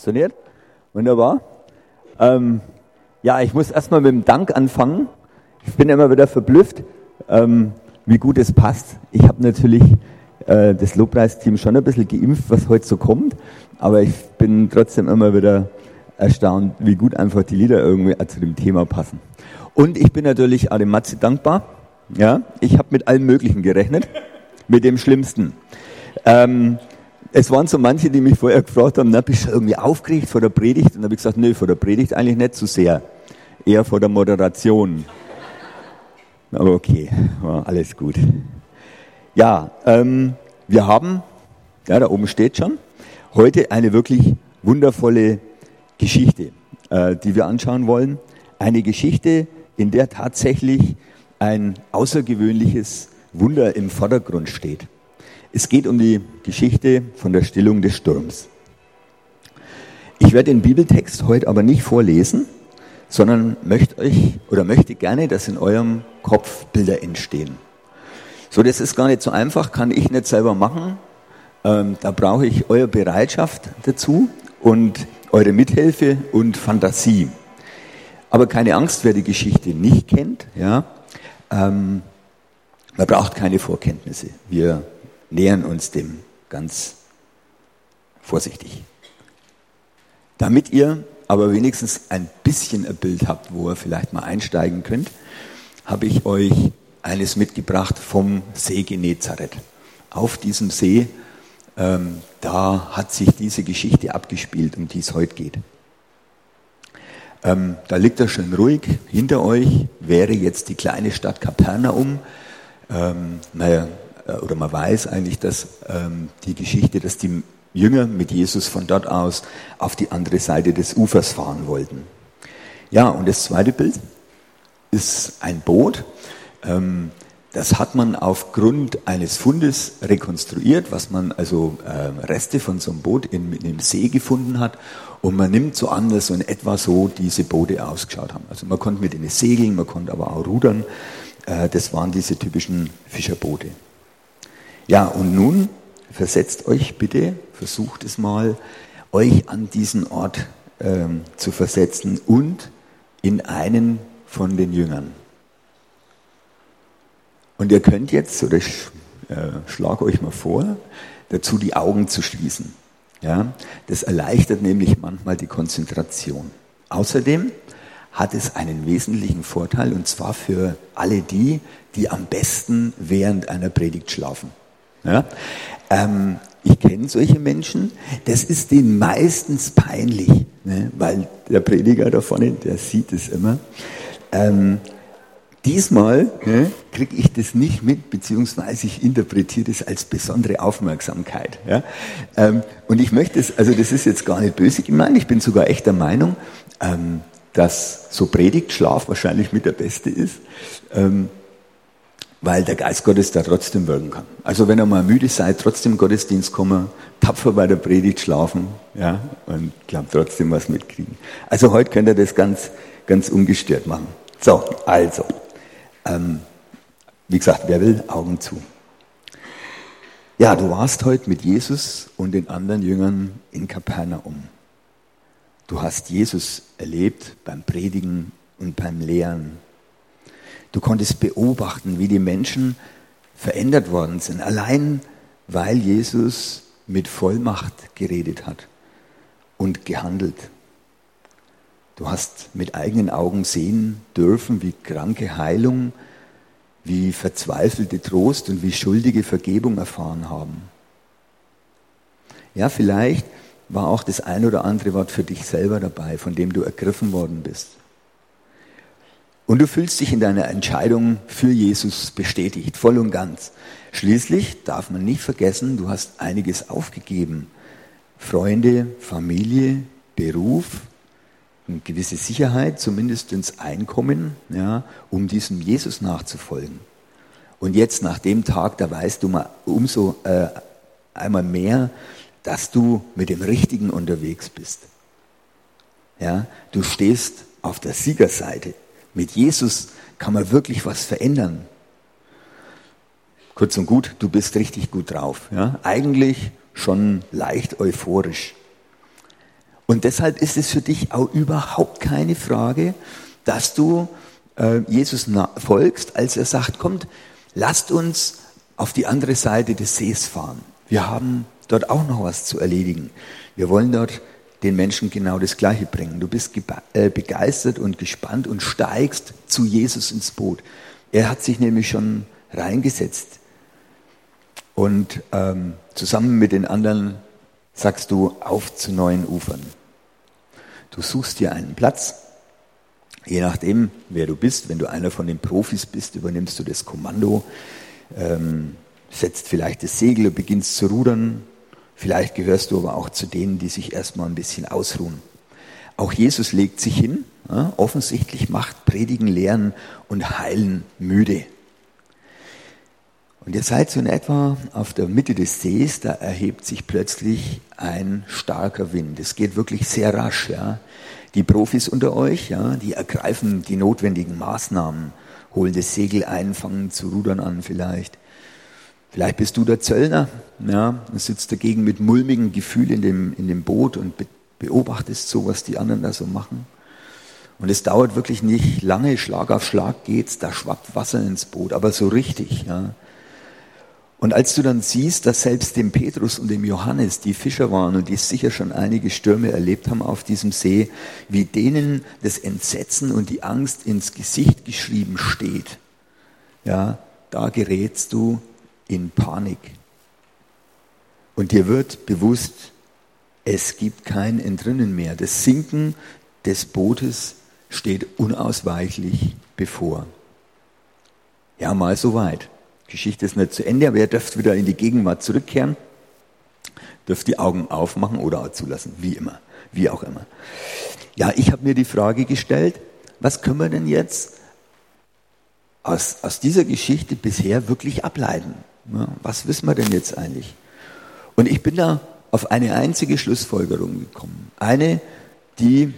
Funktioniert? Wunderbar. Ähm, ja, ich muss erstmal mit dem Dank anfangen. Ich bin immer wieder verblüfft, ähm, wie gut es passt. Ich habe natürlich äh, das Lobpreisteam schon ein bisschen geimpft, was heute so kommt, aber ich bin trotzdem immer wieder erstaunt, wie gut einfach die Lieder irgendwie zu dem Thema passen. Und ich bin natürlich auch dem Matze dankbar. Ja, ich habe mit allem Möglichen gerechnet, mit dem Schlimmsten. Ähm, es waren so manche, die mich vorher gefragt haben, na, bist du irgendwie aufgeregt vor der Predigt? Und dann habe ich gesagt, nö, vor der Predigt eigentlich nicht so sehr. Eher vor der Moderation. Aber okay, war alles gut. Ja, ähm, wir haben, ja, da oben steht schon, heute eine wirklich wundervolle Geschichte, äh, die wir anschauen wollen. Eine Geschichte, in der tatsächlich ein außergewöhnliches Wunder im Vordergrund steht. Es geht um die Geschichte von der Stillung des Sturms. Ich werde den Bibeltext heute aber nicht vorlesen, sondern möchte euch oder möchte gerne, dass in eurem Kopf Bilder entstehen. So, das ist gar nicht so einfach, kann ich nicht selber machen. Ähm, da brauche ich eure Bereitschaft dazu und eure Mithilfe und Fantasie. Aber keine Angst, wer die Geschichte nicht kennt, ja, ähm, man braucht keine Vorkenntnisse. Wir nähern uns dem ganz vorsichtig. Damit ihr aber wenigstens ein bisschen ein Bild habt, wo ihr vielleicht mal einsteigen könnt, habe ich euch eines mitgebracht vom See Genezareth. Auf diesem See, ähm, da hat sich diese Geschichte abgespielt, um die es heute geht. Ähm, da liegt er schön ruhig. Hinter euch wäre jetzt die kleine Stadt Kapernaum. Ähm, naja, oder man weiß eigentlich, dass ähm, die Geschichte, dass die Jünger mit Jesus von dort aus auf die andere Seite des Ufers fahren wollten. Ja, und das zweite Bild ist ein Boot. Ähm, das hat man aufgrund eines Fundes rekonstruiert, was man also äh, Reste von so einem Boot in, in dem See gefunden hat. Und man nimmt so an, dass so in etwa so diese Boote ausgeschaut haben. Also man konnte mit ihnen segeln, man konnte aber auch rudern. Äh, das waren diese typischen Fischerboote. Ja, und nun versetzt euch bitte, versucht es mal, euch an diesen Ort ähm, zu versetzen und in einen von den Jüngern. Und ihr könnt jetzt, oder ich äh, schlage euch mal vor, dazu die Augen zu schließen. Ja, das erleichtert nämlich manchmal die Konzentration. Außerdem hat es einen wesentlichen Vorteil, und zwar für alle die, die am besten während einer Predigt schlafen. Ja? Ähm, ich kenne solche Menschen, das ist denen meistens peinlich, ne? weil der Prediger da vorne, der sieht es immer. Ähm, diesmal ne, kriege ich das nicht mit, beziehungsweise ich interpretiere das als besondere Aufmerksamkeit. Ja? Ähm, und ich möchte es, also das ist jetzt gar nicht böse gemeint, ich bin sogar echt der Meinung, ähm, dass so Predigtschlaf wahrscheinlich mit der beste ist. Ähm, weil der Geist Gottes da trotzdem wirken kann. Also wenn ihr mal müde seid, trotzdem Gottesdienst kommen, tapfer bei der Predigt schlafen, ja, und glaubt trotzdem was mitkriegen. Also heute könnt ihr das ganz, ganz ungestört machen. So, also, ähm, wie gesagt, wer will, Augen zu. Ja, du warst heute mit Jesus und den anderen Jüngern in Kapernaum. Du hast Jesus erlebt beim Predigen und beim Lehren Du konntest beobachten, wie die Menschen verändert worden sind, allein weil Jesus mit Vollmacht geredet hat und gehandelt. Du hast mit eigenen Augen sehen dürfen, wie kranke Heilung, wie verzweifelte Trost und wie schuldige Vergebung erfahren haben. Ja, vielleicht war auch das ein oder andere Wort für dich selber dabei, von dem du ergriffen worden bist. Und du fühlst dich in deiner Entscheidung für Jesus bestätigt, voll und ganz. Schließlich darf man nicht vergessen, du hast einiges aufgegeben. Freunde, Familie, Beruf, eine gewisse Sicherheit, zumindest ins Einkommen, ja, um diesem Jesus nachzufolgen. Und jetzt nach dem Tag, da weißt du mal umso äh, einmal mehr, dass du mit dem Richtigen unterwegs bist. Ja, du stehst auf der Siegerseite. Mit Jesus kann man wirklich was verändern. Kurz und gut, du bist richtig gut drauf. Ja? Eigentlich schon leicht euphorisch. Und deshalb ist es für dich auch überhaupt keine Frage, dass du äh, Jesus folgst, als er sagt, kommt, lasst uns auf die andere Seite des Sees fahren. Wir haben dort auch noch was zu erledigen. Wir wollen dort den Menschen genau das Gleiche bringen. Du bist äh, begeistert und gespannt und steigst zu Jesus ins Boot. Er hat sich nämlich schon reingesetzt. Und ähm, zusammen mit den anderen sagst du auf zu neuen Ufern. Du suchst dir einen Platz. Je nachdem, wer du bist, wenn du einer von den Profis bist, übernimmst du das Kommando, ähm, setzt vielleicht das Segel und beginnst zu rudern. Vielleicht gehörst du aber auch zu denen, die sich erstmal ein bisschen ausruhen. Auch Jesus legt sich hin, ja, offensichtlich macht Predigen, Lehren und Heilen müde. Und ihr seid so in etwa auf der Mitte des Sees, da erhebt sich plötzlich ein starker Wind. Es geht wirklich sehr rasch. Ja. Die Profis unter euch, ja, die ergreifen die notwendigen Maßnahmen, holen das Segel ein, fangen zu rudern an vielleicht. Vielleicht bist du der Zöllner, ja, und sitzt dagegen mit mulmigem Gefühl in dem, in dem Boot und beobachtest so, was die anderen da so machen. Und es dauert wirklich nicht lange, Schlag auf Schlag geht's, da schwappt Wasser ins Boot, aber so richtig, ja. Und als du dann siehst, dass selbst dem Petrus und dem Johannes, die Fischer waren und die sicher schon einige Stürme erlebt haben auf diesem See, wie denen das Entsetzen und die Angst ins Gesicht geschrieben steht, ja, da gerätst du in Panik. Und dir wird bewusst, es gibt kein Entrinnen mehr. Das Sinken des Bootes steht unausweichlich bevor. Ja, mal so weit. Geschichte ist nicht zu Ende, aber ihr dürft wieder in die Gegenwart zurückkehren, dürft die Augen aufmachen oder zulassen, wie immer, wie auch immer. Ja, ich habe mir die Frage gestellt, was können wir denn jetzt aus, aus dieser Geschichte bisher wirklich ableiten? Ja, was wissen wir denn jetzt eigentlich? Und ich bin da auf eine einzige Schlussfolgerung gekommen. Eine, die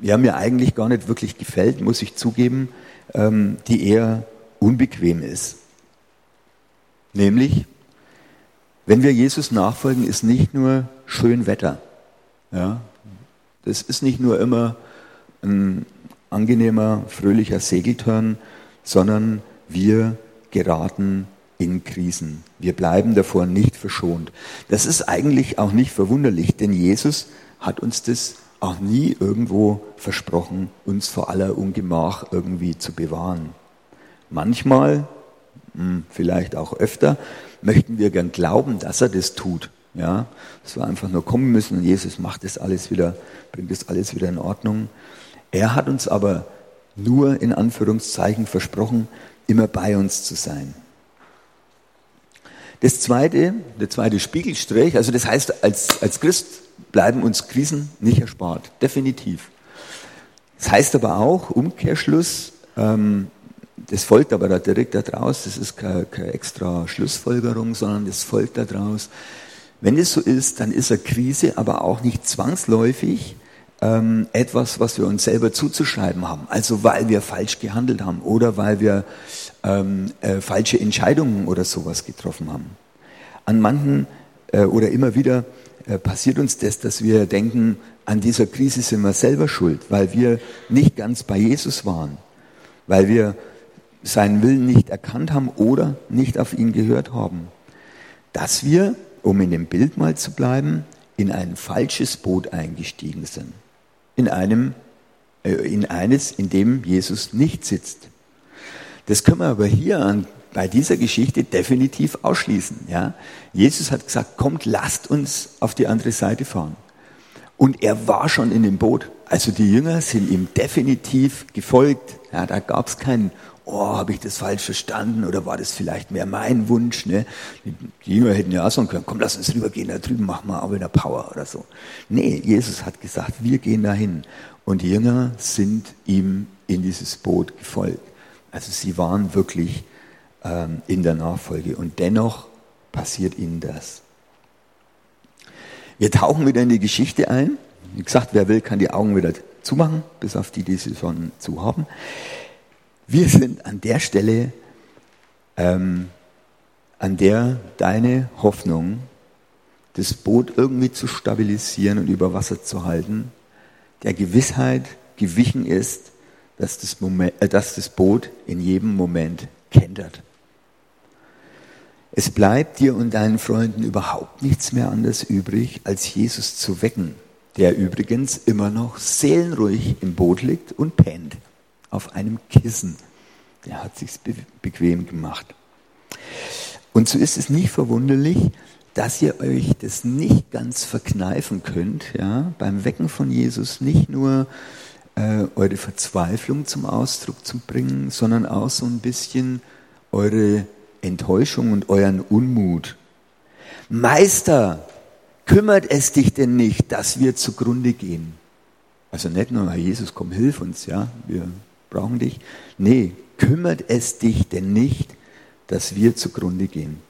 ja, mir eigentlich gar nicht wirklich gefällt, muss ich zugeben, ähm, die eher unbequem ist. Nämlich, wenn wir Jesus nachfolgen, ist nicht nur schön Wetter. Ja, das ist nicht nur immer ein angenehmer, fröhlicher Segeltörn, sondern wir geraten in Krisen. Wir bleiben davor nicht verschont. Das ist eigentlich auch nicht verwunderlich, denn Jesus hat uns das auch nie irgendwo versprochen, uns vor aller Ungemach irgendwie zu bewahren. Manchmal hm, vielleicht auch öfter, möchten wir gern glauben, dass er das tut. Ja, dass wir einfach nur kommen müssen und Jesus macht das alles wieder, bringt das alles wieder in Ordnung. Er hat uns aber nur in Anführungszeichen versprochen, immer bei uns zu sein. Das zweite, der zweite Spiegelstrich, also das heißt, als, als Christ bleiben uns Krisen nicht erspart, definitiv. Das heißt aber auch, Umkehrschluss, ähm, das folgt aber da direkt daraus, das ist keine, keine extra Schlussfolgerung, sondern das folgt daraus. Wenn es so ist, dann ist eine Krise aber auch nicht zwangsläufig ähm, etwas, was wir uns selber zuzuschreiben haben. Also weil wir falsch gehandelt haben oder weil wir ähm, äh, falsche Entscheidungen oder sowas getroffen haben. An manchen äh, oder immer wieder äh, passiert uns das, dass wir denken, an dieser Krise sind wir selber schuld, weil wir nicht ganz bei Jesus waren, weil wir seinen Willen nicht erkannt haben oder nicht auf ihn gehört haben. Dass wir, um in dem Bild mal zu bleiben, in ein falsches Boot eingestiegen sind. In einem, äh, in eines, in dem Jesus nicht sitzt. Das können wir aber hier an, bei dieser Geschichte definitiv ausschließen. Ja? Jesus hat gesagt, kommt, lasst uns auf die andere Seite fahren. Und er war schon in dem Boot. Also die Jünger sind ihm definitiv gefolgt. Ja, da gab es keinen oh, habe ich das falsch verstanden oder war das vielleicht mehr mein Wunsch? Ne? Die Jünger hätten ja auch sagen können, komm, lass uns rübergehen, da drüben machen wir auch wieder Power oder so. Nee, Jesus hat gesagt, wir gehen dahin. Und die Jünger sind ihm in dieses Boot gefolgt. Also sie waren wirklich ähm, in der Nachfolge und dennoch passiert ihnen das. Wir tauchen wieder in die Geschichte ein. Wie gesagt, wer will, kann die Augen wieder zumachen, bis auf die, die sie schon zu haben. Wir sind an der Stelle, ähm, an der deine Hoffnung, das Boot irgendwie zu stabilisieren und über Wasser zu halten, der Gewissheit gewichen ist, dass das, Moment, äh, dass das Boot in jedem Moment kentert. Es bleibt dir und deinen Freunden überhaupt nichts mehr anderes übrig, als Jesus zu wecken, der übrigens immer noch seelenruhig im Boot liegt und pennt auf einem Kissen. Der hat sich's bequem gemacht. Und so ist es nicht verwunderlich, dass ihr euch das nicht ganz verkneifen könnt, ja, beim Wecken von Jesus nicht nur äh, eure Verzweiflung zum Ausdruck zu bringen, sondern auch so ein bisschen eure Enttäuschung und euren Unmut. Meister, kümmert es dich denn nicht, dass wir zugrunde gehen? Also nicht nur, Jesus, komm, hilf uns, ja, wir brauchen dich. Nee, kümmert es dich denn nicht, dass wir zugrunde gehen?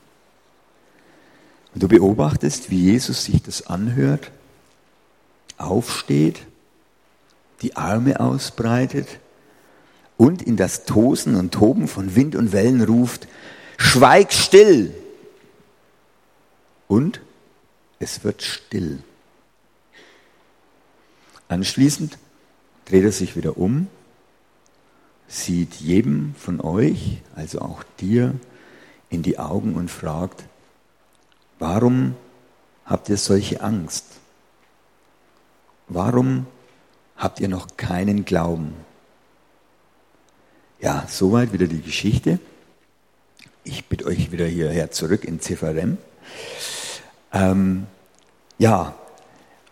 Und du beobachtest, wie Jesus sich das anhört, aufsteht, die Arme ausbreitet und in das Tosen und Toben von Wind und Wellen ruft, schweig still. Und es wird still. Anschließend dreht er sich wieder um, sieht jedem von euch, also auch dir, in die Augen und fragt, warum habt ihr solche Angst? Warum habt ihr noch keinen Glauben? Ja, soweit wieder die Geschichte. Ich bitte euch wieder hierher zurück in Zifferem. Ähm, ja,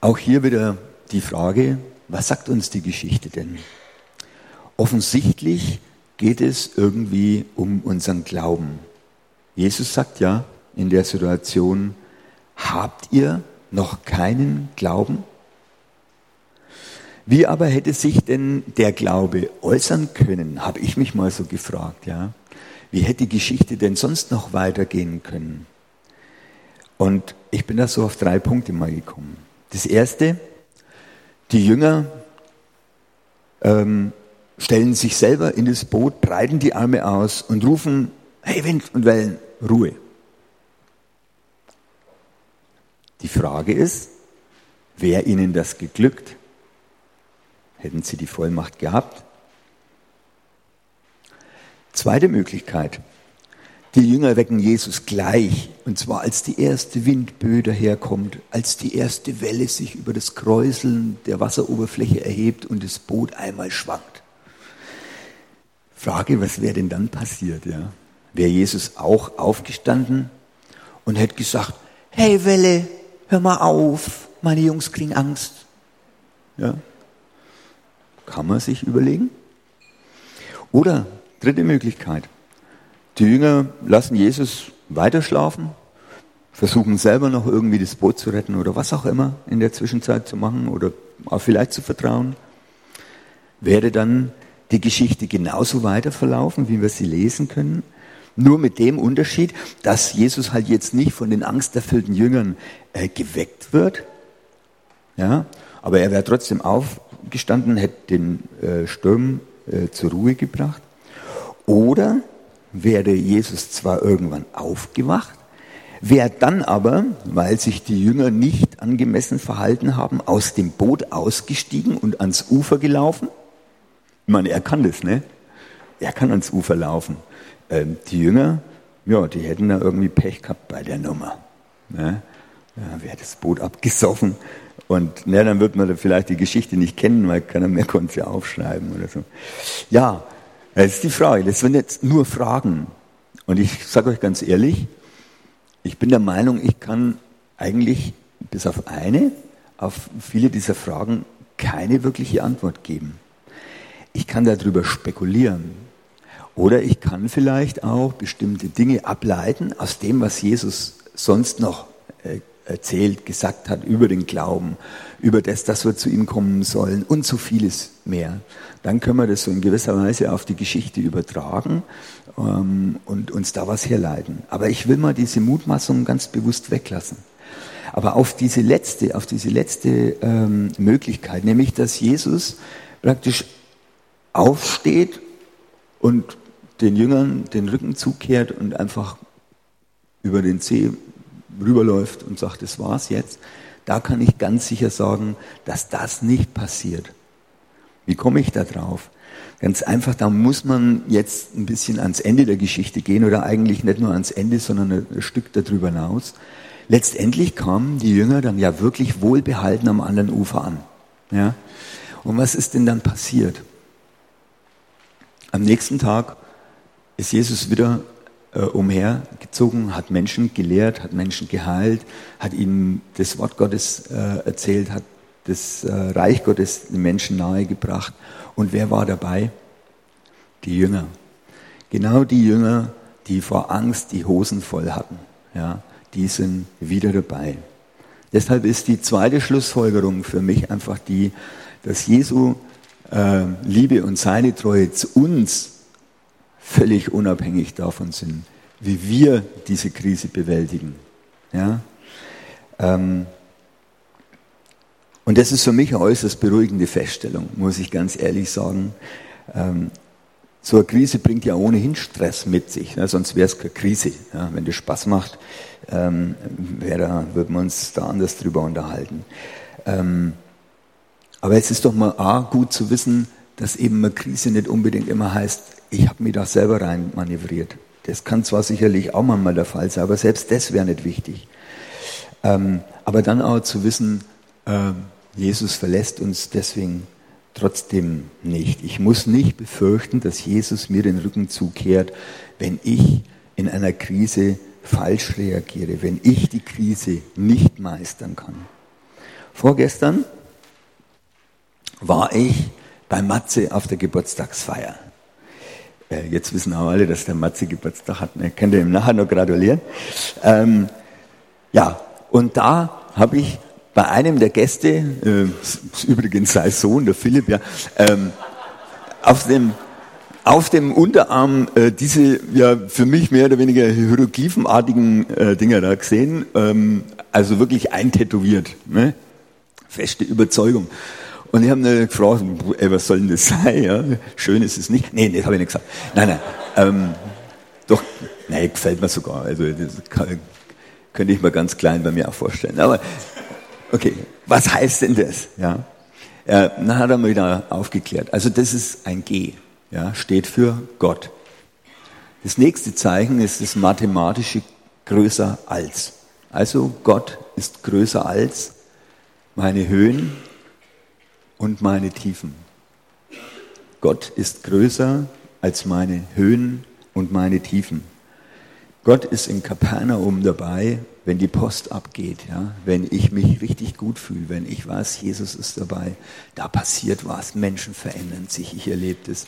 auch hier wieder die Frage, was sagt uns die Geschichte denn? Offensichtlich geht es irgendwie um unseren Glauben. Jesus sagt ja in der Situation, habt ihr noch keinen Glauben? Wie aber hätte sich denn der Glaube äußern können, habe ich mich mal so gefragt, ja. Wie hätte die Geschichte denn sonst noch weitergehen können? Und ich bin da so auf drei Punkte mal gekommen. Das erste, die Jünger ähm, stellen sich selber in das Boot, breiten die Arme aus und rufen, hey Wind und Wellen, Ruhe. Die Frage ist, wäre ihnen das geglückt? Hätten sie die Vollmacht gehabt? Zweite Möglichkeit. Die Jünger wecken Jesus gleich, und zwar als die erste Windböe daherkommt, als die erste Welle sich über das Kräuseln der Wasseroberfläche erhebt und das Boot einmal schwankt. Frage, was wäre denn dann passiert? Ja? Wäre Jesus auch aufgestanden und hätte gesagt, hey Welle, hör mal auf, meine Jungs kriegen Angst. Ja? Kann man sich überlegen? Oder Dritte Möglichkeit. Die Jünger lassen Jesus weiter schlafen, versuchen selber noch irgendwie das Boot zu retten oder was auch immer in der Zwischenzeit zu machen oder auch vielleicht zu vertrauen. Wäre dann die Geschichte genauso weiter verlaufen, wie wir sie lesen können? Nur mit dem Unterschied, dass Jesus halt jetzt nicht von den angsterfüllten Jüngern äh, geweckt wird, ja, aber er wäre trotzdem aufgestanden, hätte den äh, Sturm äh, zur Ruhe gebracht. Oder wäre Jesus zwar irgendwann aufgewacht, wäre dann aber, weil sich die Jünger nicht angemessen verhalten haben, aus dem Boot ausgestiegen und ans Ufer gelaufen. Ich meine, er kann das, ne? Er kann ans Ufer laufen. Ähm, die Jünger, ja, die hätten da irgendwie Pech gehabt bei der Nummer. Ne? Ja, wäre das Boot abgesoffen. Und ne, dann wird man da vielleicht die Geschichte nicht kennen, weil keiner mehr konnte sie aufschreiben oder so. Ja, das ist die Frage. Das sind jetzt nur Fragen. Und ich sage euch ganz ehrlich, ich bin der Meinung, ich kann eigentlich bis auf eine, auf viele dieser Fragen keine wirkliche Antwort geben. Ich kann darüber spekulieren. Oder ich kann vielleicht auch bestimmte Dinge ableiten aus dem, was Jesus sonst noch äh, erzählt, gesagt hat über den Glauben, über das, dass wir zu ihm kommen sollen und so vieles mehr. Dann können wir das so in gewisser Weise auf die Geschichte übertragen ähm, und uns da was herleiten. Aber ich will mal diese Mutmaßung ganz bewusst weglassen. Aber auf diese letzte, auf diese letzte ähm, Möglichkeit, nämlich dass Jesus praktisch aufsteht und den Jüngern den Rücken zukehrt und einfach über den See rüberläuft und sagt, das war's jetzt, da kann ich ganz sicher sagen, dass das nicht passiert. Wie komme ich da drauf? Ganz einfach, da muss man jetzt ein bisschen ans Ende der Geschichte gehen oder eigentlich nicht nur ans Ende, sondern ein Stück darüber hinaus. Letztendlich kamen die Jünger dann ja wirklich wohlbehalten am anderen Ufer an. Ja? Und was ist denn dann passiert? Am nächsten Tag ist Jesus wieder äh, umhergezogen, hat Menschen gelehrt, hat Menschen geheilt, hat ihnen das Wort Gottes äh, erzählt, hat das äh, Reich Gottes den Menschen nahegebracht. Und wer war dabei? Die Jünger. Genau die Jünger, die vor Angst die Hosen voll hatten. Ja, die sind wieder dabei. Deshalb ist die zweite Schlussfolgerung für mich einfach die, dass Jesu äh, Liebe und seine Treue zu uns völlig unabhängig davon sind, wie wir diese Krise bewältigen. Ja? Ähm, und das ist für mich eine äußerst beruhigende Feststellung, muss ich ganz ehrlich sagen. Ähm, so eine Krise bringt ja ohnehin Stress mit sich, ne? sonst wäre es keine Krise. Ja? Wenn das Spaß macht, ähm, da, würden wir uns da anders drüber unterhalten. Ähm, aber es ist doch mal A, gut zu wissen, dass eben eine Krise nicht unbedingt immer heißt, ich habe mich da selber rein manövriert. Das kann zwar sicherlich auch manchmal der Fall sein, aber selbst das wäre nicht wichtig. Ähm, aber dann auch zu wissen, äh, Jesus verlässt uns deswegen trotzdem nicht. Ich muss nicht befürchten, dass Jesus mir den Rücken zukehrt, wenn ich in einer Krise falsch reagiere, wenn ich die Krise nicht meistern kann. Vorgestern war ich bei Matze auf der Geburtstagsfeier. Äh, jetzt wissen auch alle, dass der Matze Geburtstag hat. Ne? Könnt ihr ihm nachher noch gratulieren. Ähm, ja, und da habe ich bei einem der Gäste, äh, übrigens sein Sohn, der Philipp, ja, ähm, auf dem auf dem Unterarm äh, diese ja für mich mehr oder weniger hieroglyphenartigen äh, Dinger da gesehen, ähm, also wirklich eintätowiert, ne? feste Überzeugung. Und ich habe ihn gefragt, ey, was soll denn das sein? Ja? Schön ist es nicht. Nee, nee, das habe ich nicht gesagt. Nein, nein. Ähm, doch, nee, gefällt mir sogar. Also das kann, könnte ich mir ganz klein bei mir auch vorstellen. Aber okay, was heißt denn das? Ja, äh, dann hat er mir wieder aufgeklärt. Also das ist ein G, ja, steht für Gott. Das nächste Zeichen ist das mathematische größer als. Also Gott ist größer als meine Höhen, und meine Tiefen. Gott ist größer als meine Höhen und meine Tiefen. Gott ist in Kapernaum dabei, wenn die Post abgeht, ja, wenn ich mich richtig gut fühle, wenn ich weiß, Jesus ist dabei, da passiert was, Menschen verändern sich, ich erlebe das,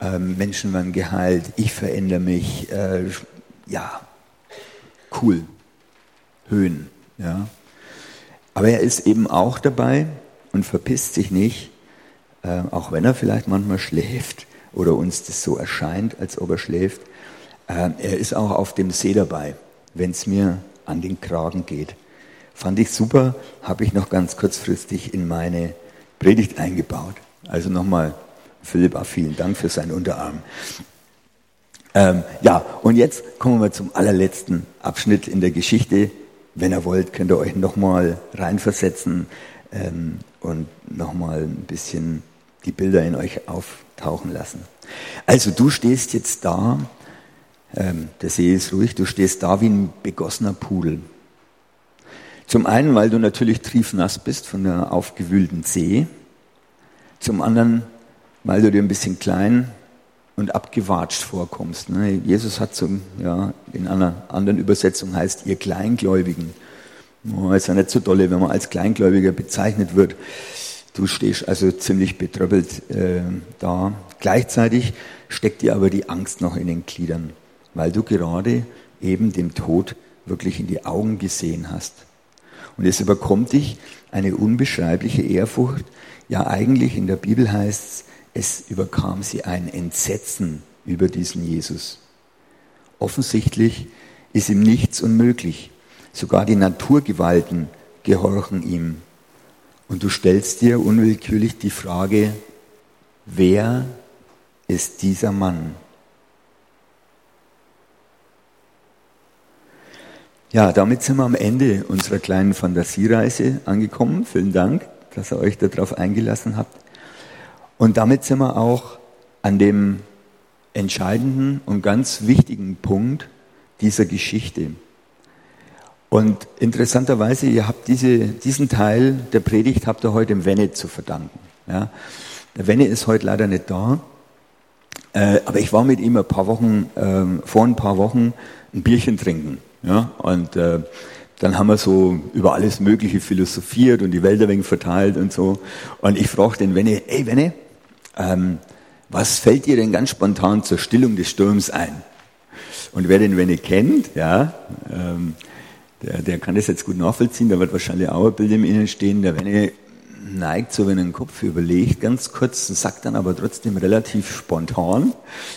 ähm, Menschen werden geheilt, ich verändere mich, äh, ja, cool, Höhen, ja. Aber er ist eben auch dabei, und verpisst sich nicht, äh, auch wenn er vielleicht manchmal schläft oder uns das so erscheint, als ob er schläft. Äh, er ist auch auf dem See dabei, wenn es mir an den Kragen geht. Fand ich super, habe ich noch ganz kurzfristig in meine Predigt eingebaut. Also nochmal, Philipp, auch vielen Dank für seinen Unterarm. Ähm, ja, und jetzt kommen wir zum allerletzten Abschnitt in der Geschichte. Wenn ihr wollt, könnt ihr euch nochmal reinversetzen. Ähm, und nochmal ein bisschen die Bilder in euch auftauchen lassen. Also du stehst jetzt da, ähm, der See ist ruhig, du stehst da wie ein begossener Pudel. Zum einen, weil du natürlich triefnass bist von der aufgewühlten See. Zum anderen, weil du dir ein bisschen klein und abgewatscht vorkommst. Ne? Jesus hat so, ja, in einer anderen Übersetzung heißt, ihr Kleingläubigen. Oh, ist ja nicht so dolle, wenn man als Kleingläubiger bezeichnet wird. Du stehst also ziemlich betröppelt äh, da. Gleichzeitig steckt dir aber die Angst noch in den Gliedern, weil du gerade eben dem Tod wirklich in die Augen gesehen hast. Und es überkommt dich eine unbeschreibliche Ehrfurcht. Ja, eigentlich in der Bibel heißt es, es überkam sie ein Entsetzen über diesen Jesus. Offensichtlich ist ihm nichts unmöglich. Sogar die Naturgewalten gehorchen ihm. Und du stellst dir unwillkürlich die Frage, wer ist dieser Mann? Ja, damit sind wir am Ende unserer kleinen Fantasiereise angekommen. Vielen Dank, dass ihr euch darauf eingelassen habt. Und damit sind wir auch an dem entscheidenden und ganz wichtigen Punkt dieser Geschichte. Und interessanterweise, ihr habt diese, diesen Teil der Predigt habt ihr heute im Wenne zu verdanken. Ja. Der Wenne ist heute leider nicht da, äh, aber ich war mit ihm ein paar Wochen, äh, vor ein paar Wochen ein Bierchen trinken. Ja. Und äh, dann haben wir so über alles Mögliche philosophiert und die Welt ein wenig verteilt und so. Und ich fragte den Wenne, ey Wenne, ähm, was fällt dir denn ganz spontan zur Stillung des Sturms ein? Und wer den Wenne kennt, ja, ähm, der, der kann das jetzt gut nachvollziehen, da wird wahrscheinlich auch ein Bild im Innen stehen, der Wenne neigt so, wenn er den Kopf überlegt, ganz kurz, sagt dann aber trotzdem relativ spontan,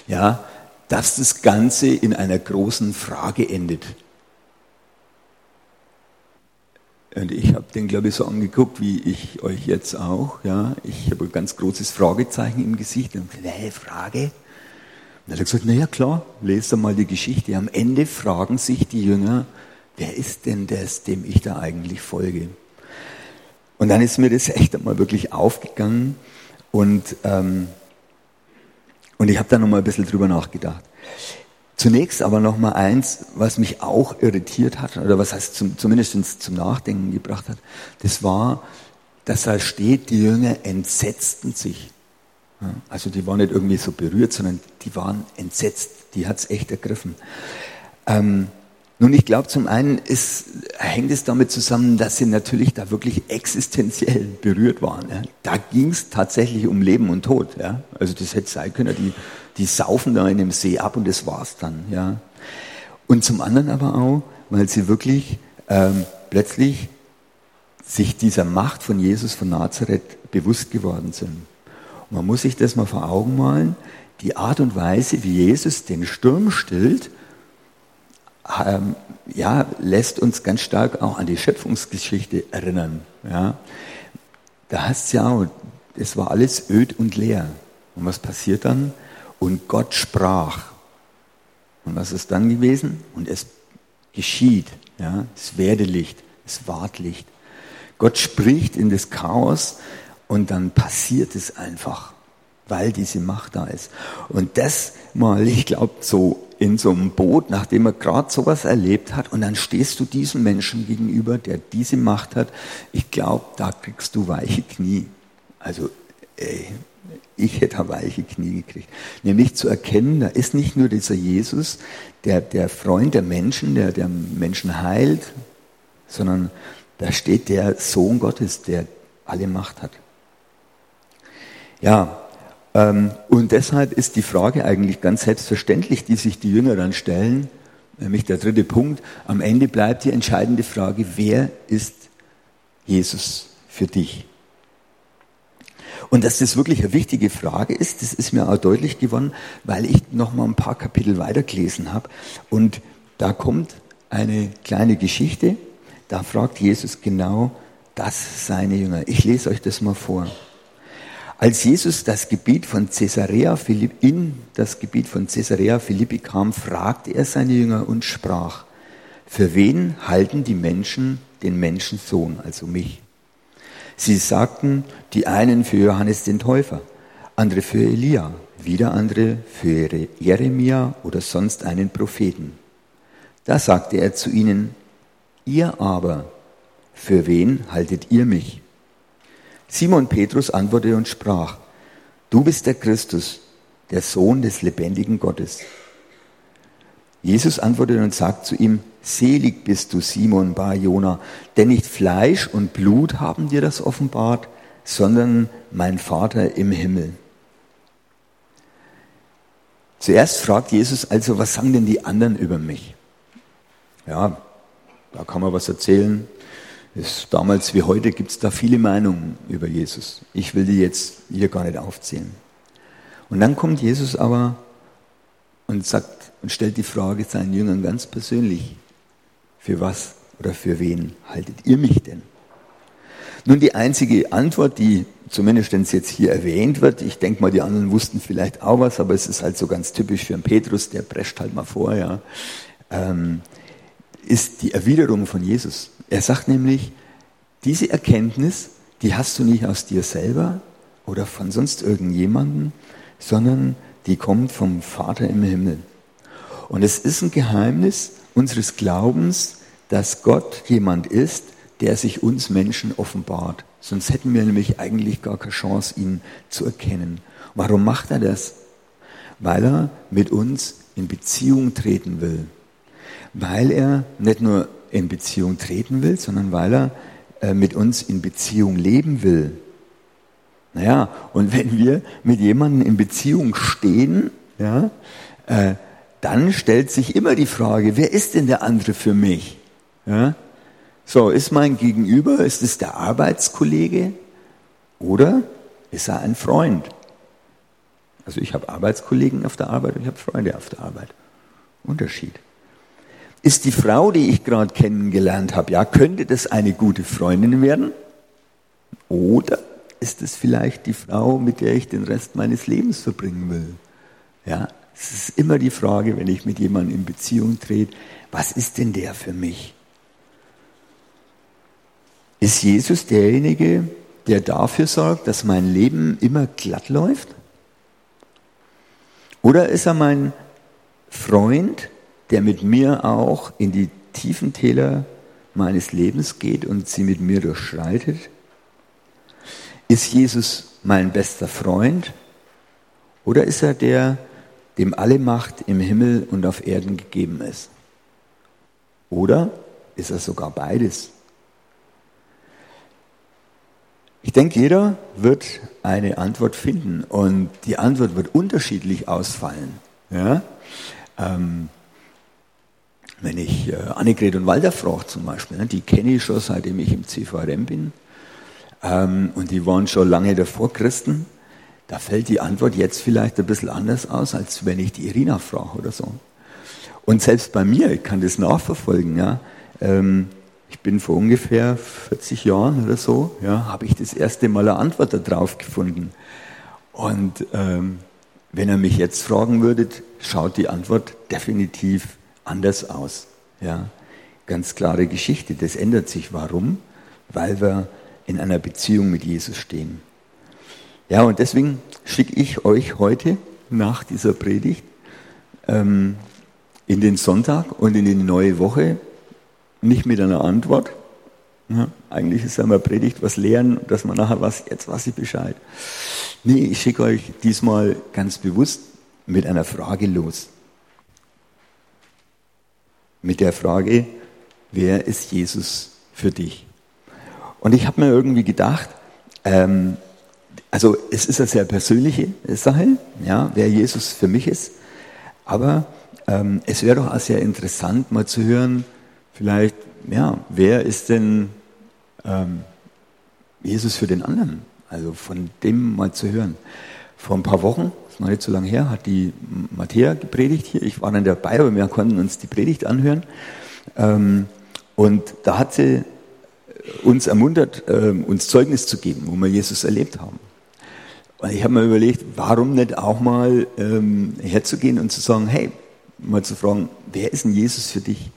ja, dass das Ganze in einer großen Frage endet. Und ich habe den, glaube ich, so angeguckt, wie ich euch jetzt auch. Ja, ich habe ein ganz großes Fragezeichen im Gesicht. Und hey, Frage? Und dann hat er gesagt, naja klar, lest mal die Geschichte. Am Ende fragen sich die Jünger, wer ist denn das, dem ich da eigentlich folge? Und dann ist mir das echt einmal wirklich aufgegangen und, ähm, und ich habe da nochmal ein bisschen drüber nachgedacht. Zunächst aber noch mal eins, was mich auch irritiert hat, oder was heißt zum, zumindest zum Nachdenken gebracht hat, das war, dass da steht, die Jünger entsetzten sich. Also die waren nicht irgendwie so berührt, sondern die waren entsetzt. Die hat's echt ergriffen. Ähm, nun, ich glaube, zum einen ist, hängt es damit zusammen, dass sie natürlich da wirklich existenziell berührt waren. Ja. Da ging es tatsächlich um Leben und Tod. Ja. Also das hätte sein können, die, die saufen da in dem See ab und das war's dann. Ja. Und zum anderen aber auch, weil sie wirklich ähm, plötzlich sich dieser Macht von Jesus von Nazareth bewusst geworden sind. Und man muss sich das mal vor Augen malen, die Art und Weise, wie Jesus den Sturm stillt, ähm, ja, lässt uns ganz stark auch an die Schöpfungsgeschichte erinnern. Ja. Da heißt es ja, es war alles öd und leer. Und was passiert dann? Und Gott sprach. Und was ist dann gewesen? Und es geschieht. Ja, es werde Licht, es ward Licht. Gott spricht in das Chaos und dann passiert es einfach, weil diese Macht da ist. Und das mal, ich glaube, so in so einem Boot, nachdem er gerade sowas erlebt hat, und dann stehst du diesem Menschen gegenüber, der diese Macht hat. Ich glaube, da kriegst du weiche Knie. Also, ey, ich hätte weiche Knie gekriegt. Nämlich zu erkennen, da ist nicht nur dieser Jesus, der, der Freund der Menschen, der, der Menschen heilt, sondern da steht der Sohn Gottes, der alle Macht hat. Ja, und deshalb ist die Frage eigentlich ganz selbstverständlich, die sich die Jünger dann stellen, nämlich der dritte Punkt. Am Ende bleibt die entscheidende Frage, wer ist Jesus für dich? Und dass das wirklich eine wichtige Frage ist, das ist mir auch deutlich geworden, weil ich noch mal ein paar Kapitel weitergelesen habe. Und da kommt eine kleine Geschichte, da fragt Jesus genau das seine Jünger. Ich lese euch das mal vor. Als Jesus das Gebiet von Caesarea Philippi, in das Gebiet von Caesarea Philippi kam, fragte er seine Jünger und sprach, für wen halten die Menschen den Menschensohn, also mich? Sie sagten, die einen für Johannes den Täufer, andere für Elia, wieder andere für Jeremia oder sonst einen Propheten. Da sagte er zu ihnen, ihr aber, für wen haltet ihr mich? Simon Petrus antwortete und sprach, du bist der Christus, der Sohn des lebendigen Gottes. Jesus antwortete und sagt zu ihm, selig bist du, Simon Bar Jona, denn nicht Fleisch und Blut haben dir das offenbart, sondern mein Vater im Himmel. Zuerst fragt Jesus also, was sagen denn die anderen über mich? Ja, da kann man was erzählen. Ist damals wie heute gibt es da viele Meinungen über Jesus. Ich will die jetzt hier gar nicht aufzählen. Und dann kommt Jesus aber und sagt und stellt die Frage seinen Jüngern ganz persönlich, für was oder für wen haltet ihr mich denn? Nun die einzige Antwort, die zumindest jetzt hier erwähnt wird, ich denke mal, die anderen wussten vielleicht auch was, aber es ist halt so ganz typisch für einen Petrus, der prescht halt mal vor, ja. Ähm, ist die Erwiderung von Jesus. Er sagt nämlich, diese Erkenntnis, die hast du nicht aus dir selber oder von sonst irgendjemanden, sondern die kommt vom Vater im Himmel. Und es ist ein Geheimnis unseres Glaubens, dass Gott jemand ist, der sich uns Menschen offenbart. Sonst hätten wir nämlich eigentlich gar keine Chance, ihn zu erkennen. Warum macht er das? Weil er mit uns in Beziehung treten will. Weil er nicht nur in Beziehung treten will, sondern weil er äh, mit uns in Beziehung leben will. Naja, und wenn wir mit jemandem in Beziehung stehen, ja, äh, dann stellt sich immer die Frage, wer ist denn der andere für mich? Ja? So, ist mein Gegenüber, ist es der Arbeitskollege oder ist er ein Freund? Also ich habe Arbeitskollegen auf der Arbeit und ich habe Freunde auf der Arbeit. Unterschied. Ist die Frau, die ich gerade kennengelernt habe, ja, könnte das eine gute Freundin werden? Oder ist es vielleicht die Frau, mit der ich den Rest meines Lebens verbringen will? Ja, es ist immer die Frage, wenn ich mit jemandem in Beziehung trete, was ist denn der für mich? Ist Jesus derjenige, der dafür sorgt, dass mein Leben immer glatt läuft? Oder ist er mein Freund, der mit mir auch in die tiefen Täler meines Lebens geht und sie mit mir durchschreitet? Ist Jesus mein bester Freund? Oder ist er der, dem alle Macht im Himmel und auf Erden gegeben ist? Oder ist er sogar beides? Ich denke, jeder wird eine Antwort finden und die Antwort wird unterschiedlich ausfallen. Ja? Ähm, wenn ich äh, Annegret und Walter frage zum Beispiel, ne, die kenne ich schon seitdem ich im CVRM bin ähm, und die waren schon lange davor Christen, da fällt die Antwort jetzt vielleicht ein bisschen anders aus, als wenn ich die Irina frage oder so. Und selbst bei mir, ich kann das nachverfolgen, ja, ähm, ich bin vor ungefähr 40 Jahren oder so, ja, habe ich das erste Mal eine Antwort darauf gefunden. Und ähm, wenn ihr mich jetzt fragen würdet, schaut die Antwort definitiv anders aus. Ja, ganz klare Geschichte. Das ändert sich. Warum? Weil wir in einer Beziehung mit Jesus stehen. Ja, und deswegen schicke ich euch heute nach dieser Predigt ähm, in den Sonntag und in die neue Woche nicht mit einer Antwort. Ja, eigentlich ist einmal Predigt was lehren, dass man nachher was, jetzt weiß ich Bescheid. Nee, ich schicke euch diesmal ganz bewusst mit einer Frage los. Mit der Frage, wer ist Jesus für dich? Und ich habe mir irgendwie gedacht, ähm, also es ist eine sehr persönliche Sache, ja, wer Jesus für mich ist, aber ähm, es wäre doch auch sehr interessant, mal zu hören, vielleicht, ja, wer ist denn ähm, Jesus für den anderen? Also von dem mal zu hören. Vor ein paar Wochen, noch nicht so lange her, hat die Matthäa gepredigt hier. Ich war dann dabei, aber wir konnten uns die Predigt anhören. Ähm, und da hat sie uns ermuntert, ähm, uns Zeugnis zu geben, wo wir Jesus erlebt haben. Und ich habe mir überlegt, warum nicht auch mal ähm, herzugehen und zu sagen, hey, mal zu fragen, wer ist denn Jesus für dich?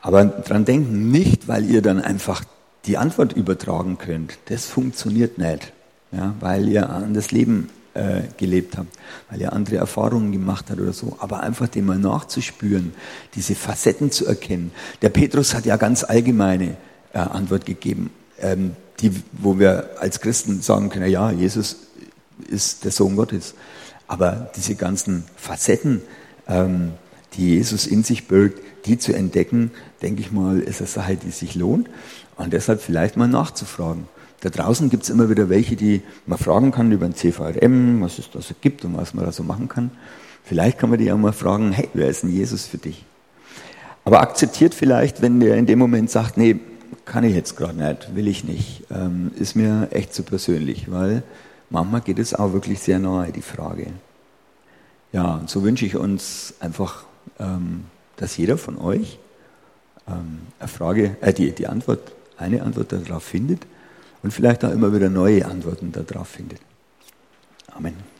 Aber dran denken, nicht, weil ihr dann einfach die Antwort übertragen könnt. Das funktioniert nicht, ja, weil ihr an das Leben äh, gelebt habt, weil ihr andere Erfahrungen gemacht habt oder so. Aber einfach dem mal nachzuspüren, diese Facetten zu erkennen. Der Petrus hat ja ganz allgemeine äh, Antwort gegeben, ähm, die, wo wir als Christen sagen können, ja, Jesus ist der Sohn Gottes. Aber diese ganzen Facetten, ähm, die Jesus in sich birgt, die zu entdecken, denke ich mal, ist eine Sache, die sich lohnt. Und deshalb vielleicht mal nachzufragen. Da draußen gibt es immer wieder welche, die man fragen kann über ein CVRM, was es da so gibt und was man da so machen kann. Vielleicht kann man die auch mal fragen, hey, wer ist denn Jesus für dich? Aber akzeptiert vielleicht, wenn der in dem Moment sagt, nee, kann ich jetzt gerade nicht, will ich nicht, ähm, ist mir echt zu persönlich, weil manchmal geht es auch wirklich sehr nahe, die Frage. Ja, und so wünsche ich uns einfach ähm, dass jeder von euch ähm, eine Frage, äh, die, die Antwort, eine Antwort darauf findet und vielleicht auch immer wieder neue Antworten darauf findet. Amen.